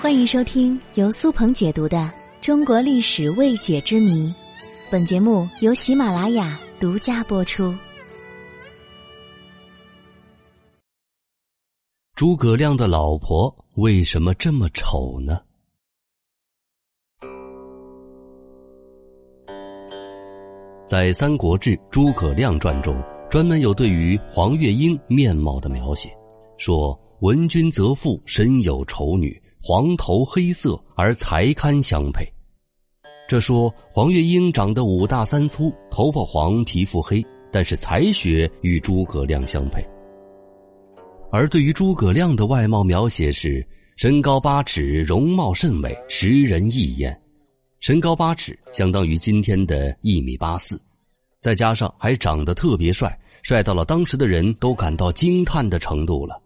欢迎收听由苏鹏解读的《中国历史未解之谜》，本节目由喜马拉雅独家播出。诸葛亮的老婆为什么这么丑呢？在《三国志·诸葛亮传》中，专门有对于黄月英面貌的描写，说：“闻君则妇，身有丑女。”黄头黑色而才堪相配，这说黄月英长得五大三粗，头发黄，皮肤黑，但是才学与诸葛亮相配。而对于诸葛亮的外貌描写是身高八尺，容貌甚美，识人一眼。身高八尺相当于今天的一米八四，再加上还长得特别帅，帅到了当时的人都感到惊叹的程度了。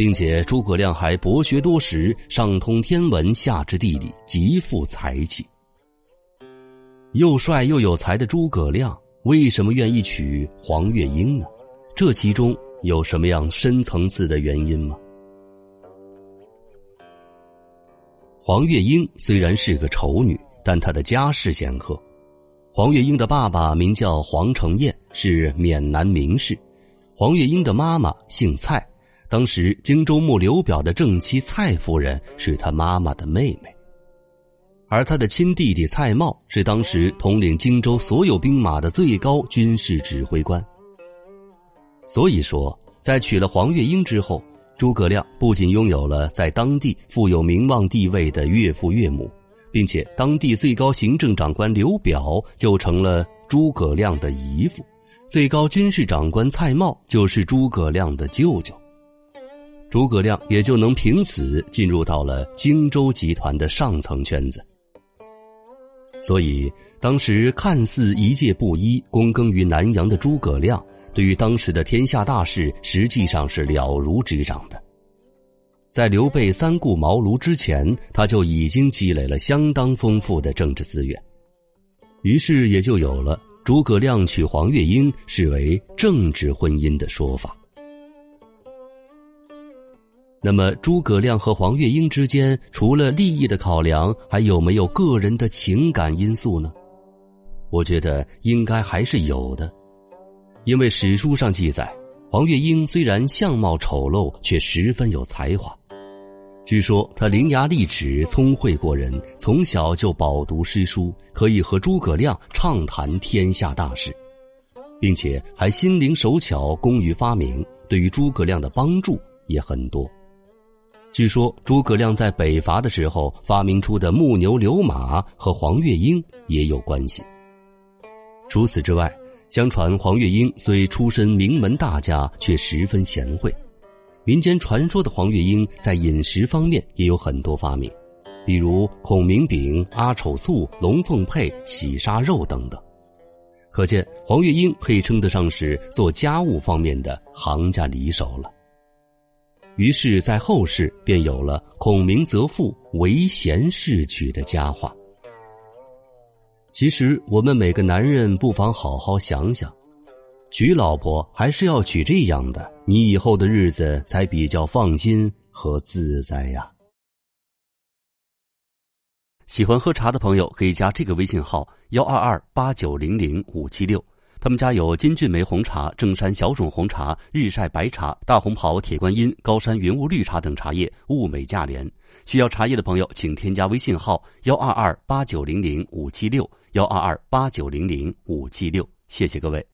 并且诸葛亮还博学多识，上通天文，下知地理，极富才气。又帅又有才的诸葛亮，为什么愿意娶黄月英呢？这其中有什么样深层次的原因吗？黄月英虽然是个丑女，但她的家世显赫。黄月英的爸爸名叫黄承彦，是闽南名士；黄月英的妈妈姓蔡。当时荆州牧刘表的正妻蔡夫人是他妈妈的妹妹，而他的亲弟弟蔡瑁是当时统领荆州所有兵马的最高军事指挥官。所以说，在娶了黄月英之后，诸葛亮不仅拥有了在当地富有名望地位的岳父岳母，并且当地最高行政长官刘表就成了诸葛亮的姨父，最高军事长官蔡瑁就是诸葛亮的舅舅。诸葛亮也就能凭此进入到了荆州集团的上层圈子，所以当时看似一介布衣、躬耕于南阳的诸葛亮，对于当时的天下大事实际上是了如指掌的。在刘备三顾茅庐之前，他就已经积累了相当丰富的政治资源，于是也就有了诸葛亮娶黄月英视为政治婚姻的说法。那么，诸葛亮和黄月英之间，除了利益的考量，还有没有个人的情感因素呢？我觉得应该还是有的，因为史书上记载，黄月英虽然相貌丑陋，却十分有才华。据说他伶牙俐齿，聪慧过人，从小就饱读诗书，可以和诸葛亮畅谈天下大事，并且还心灵手巧，工于发明，对于诸葛亮的帮助也很多。据说诸葛亮在北伐的时候发明出的木牛流马和黄月英也有关系。除此之外，相传黄月英虽出身名门大家，却十分贤惠。民间传说的黄月英在饮食方面也有很多发明，比如孔明饼、阿丑醋、龙凤配、喜沙肉等等。可见黄月英可以称得上是做家务方面的行家里手了。于是，在后世便有了“孔明择妇，唯贤是娶”的佳话。其实，我们每个男人不妨好好想想，娶老婆还是要娶这样的，你以后的日子才比较放心和自在呀。喜欢喝茶的朋友可以加这个微信号：幺二二八九零零五七六。他们家有金骏眉红茶、正山小种红茶、日晒白茶、大红袍、铁观音、高山云雾绿茶等茶叶，物美价廉。需要茶叶的朋友，请添加微信号幺二二八九零零五七六幺二二八九零零五七六。谢谢各位。